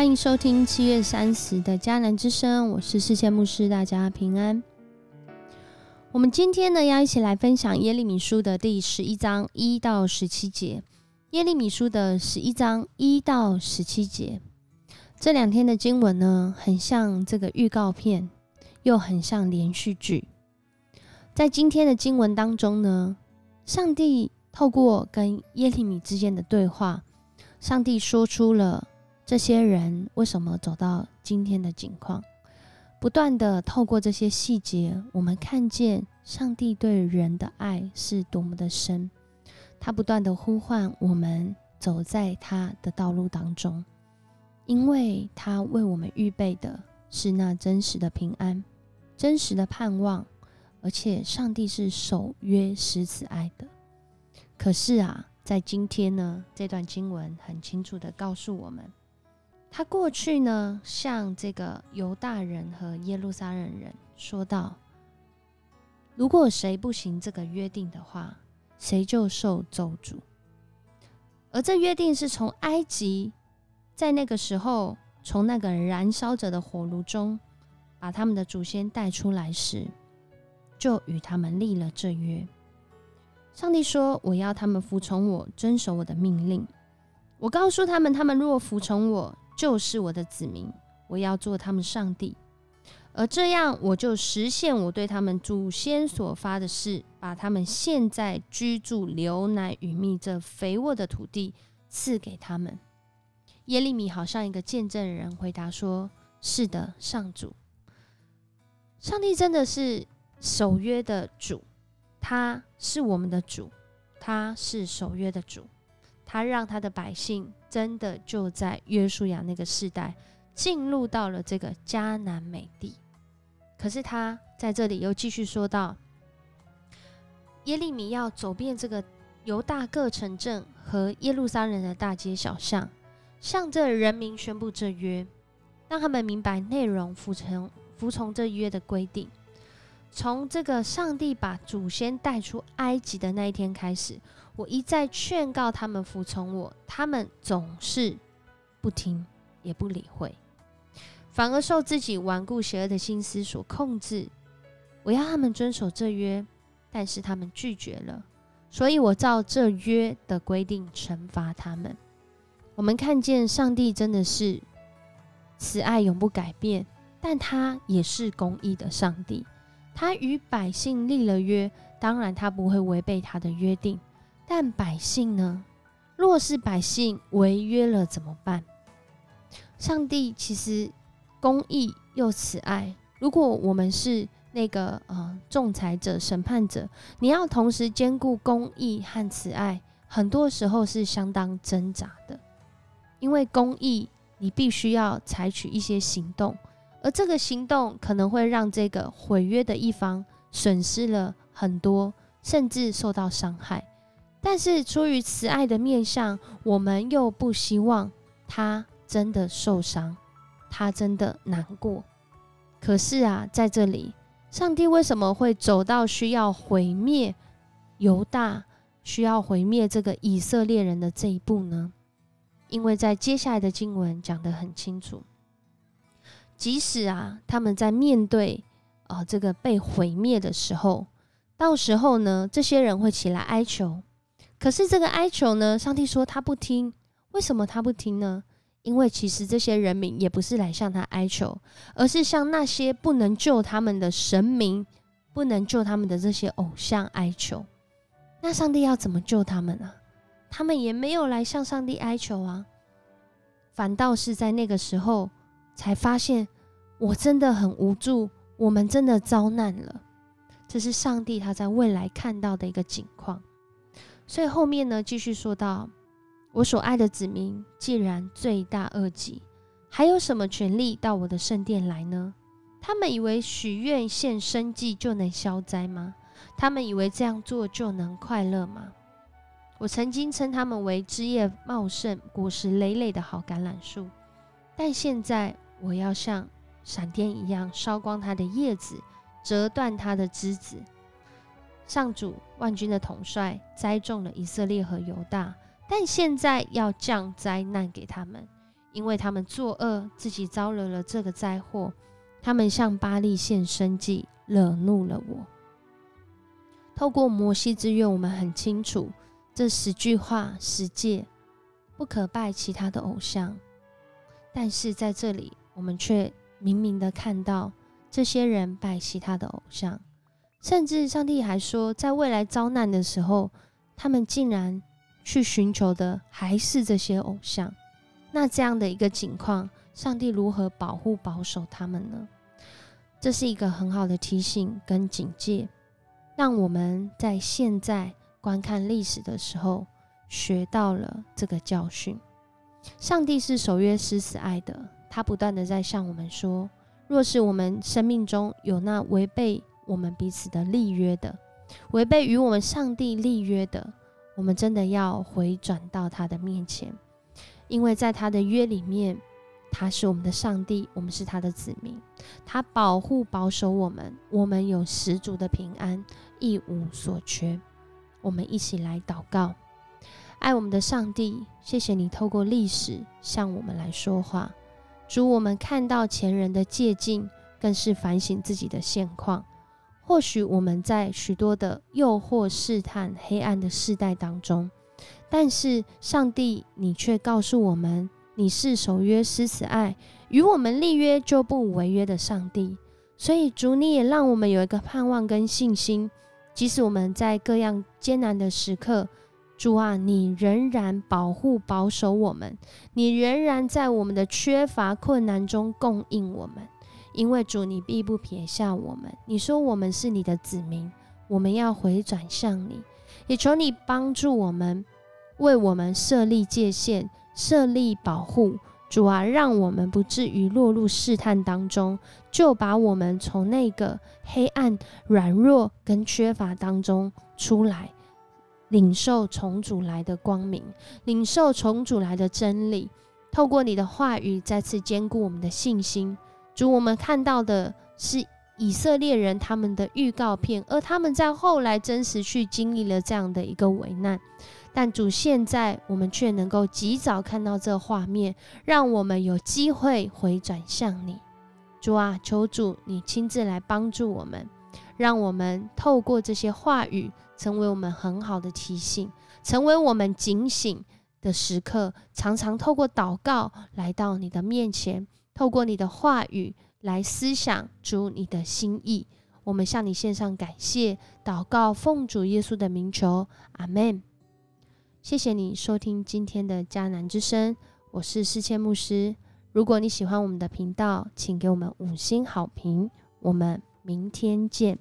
欢迎收听七月三十的迦南之声，我是世界牧师，大家平安。我们今天呢，要一起来分享耶利米书的第十一章一到十七节。耶利米书的十一章一到十七节，这两天的经文呢，很像这个预告片，又很像连续剧。在今天的经文当中呢，上帝透过跟耶利米之间的对话，上帝说出了。这些人为什么走到今天的境况？不断的透过这些细节，我们看见上帝对人的爱是多么的深。他不断的呼唤我们走在他的道路当中，因为他为我们预备的是那真实的平安、真实的盼望，而且上帝是守约施慈爱的。可是啊，在今天呢，这段经文很清楚的告诉我们。他过去呢，向这个犹大人和耶路撒冷人说道：“如果谁不行这个约定的话，谁就受咒诅。”而这约定是从埃及，在那个时候，从那个燃烧着的火炉中，把他们的祖先带出来时，就与他们立了这约。上帝说：“我要他们服从我，遵守我的命令。我告诉他们，他们若服从我。”就是我的子民，我要做他们上帝，而这样我就实现我对他们祖先所发的誓，把他们现在居住流奶与蜜这肥沃的土地赐给他们。耶利米好像一个见证人回答说：“是的，上主，上帝真的是守约的主，他是我们的主，他是守约的主。”他让他的百姓真的就在约书亚那个时代进入到了这个迦南美地，可是他在这里又继续说到，耶利米要走遍这个犹大各城镇和耶路撒冷的大街小巷，向这人民宣布这约，让他们明白内容，服从服从这约的规定。从这个上帝把祖先带出埃及的那一天开始。我一再劝告他们服从我，他们总是不听也不理会，反而受自己顽固邪恶的心思所控制。我要他们遵守这约，但是他们拒绝了，所以我照这约的规定惩罚他们。我们看见上帝真的是慈爱永不改变，但他也是公义的上帝。他与百姓立了约，当然他不会违背他的约定。但百姓呢？若是百姓违约了怎么办？上帝其实公义又慈爱。如果我们是那个呃仲裁者、审判者，你要同时兼顾公义和慈爱，很多时候是相当挣扎的。因为公义，你必须要采取一些行动，而这个行动可能会让这个毁约的一方损失了很多，甚至受到伤害。但是出于慈爱的面相，我们又不希望他真的受伤，他真的难过。可是啊，在这里，上帝为什么会走到需要毁灭犹大、需要毁灭这个以色列人的这一步呢？因为在接下来的经文讲得很清楚，即使啊，他们在面对啊这个被毁灭的时候，到时候呢，这些人会起来哀求。可是这个哀求呢？上帝说他不听，为什么他不听呢？因为其实这些人民也不是来向他哀求，而是向那些不能救他们的神明、不能救他们的这些偶像哀求。那上帝要怎么救他们呢？他们也没有来向上帝哀求啊，反倒是在那个时候才发现，我真的很无助，我们真的遭难了。这是上帝他在未来看到的一个景况。所以后面呢，继续说到：“我所爱的子民，既然罪大恶极，还有什么权利到我的圣殿来呢？他们以为许愿献生祭就能消灾吗？他们以为这样做就能快乐吗？我曾经称他们为枝叶茂盛、果实累累的好橄榄树，但现在我要像闪电一样烧光它的叶子，折断它的枝子。”上主万军的统帅栽种了以色列和犹大，但现在要降灾难给他们，因为他们作恶，自己招惹了这个灾祸。他们向巴利献生计，惹怒了我。透过摩西之约，我们很清楚这十句话、十诫，不可拜其他的偶像。但是在这里，我们却明明的看到这些人拜其他的偶像，甚至上帝还说，在未来遭难的时候，他们竟然去寻求的还是这些偶像。那这样的一个情况，上帝如何保护保守他们呢？这是一个很好的提醒跟警戒，让我们在现在观看历史的时候学到了这个教训。上帝是守约施慈爱的，他不断的在向我们说：若是我们生命中有那违背我们彼此的立约的，违背与我们上帝立约的，我们真的要回转到他的面前。因为在他的约里面，他是我们的上帝，我们是他的子民，他保护保守我们，我们有十足的平安，一无所缺。我们一起来祷告，爱我们的上帝，谢谢你透过历史向我们来说话。主，我们看到前人的借镜，更是反省自己的现况。或许我们在许多的诱惑、试探、黑暗的世代当中。但是，上帝，你却告诉我们，你是守约施慈爱，与我们立约就不违约的上帝。所以，主你也让我们有一个盼望跟信心，即使我们在各样艰难的时刻，主啊，你仍然保护保守我们，你仍然在我们的缺乏困难中供应我们，因为主你必不撇下我们。你说我们是你的子民，我们要回转向你，也求你帮助我们。为我们设立界限，设立保护，主啊，让我们不至于落入试探当中，就把我们从那个黑暗、软弱跟缺乏当中出来，领受从主来的光明，领受从主来的真理。透过你的话语，再次坚固我们的信心。主，我们看到的是以色列人他们的预告片，而他们在后来真实去经历了这样的一个危难。但主，现在我们却能够及早看到这画面，让我们有机会回转向你。主啊，求主你亲自来帮助我们，让我们透过这些话语，成为我们很好的提醒，成为我们警醒的时刻。常常透过祷告来到你的面前，透过你的话语来思想主你的心意。我们向你献上感谢，祷告奉主耶稣的名求，阿门。谢谢你收听今天的迦南之声，我是世谦牧师。如果你喜欢我们的频道，请给我们五星好评。我们明天见。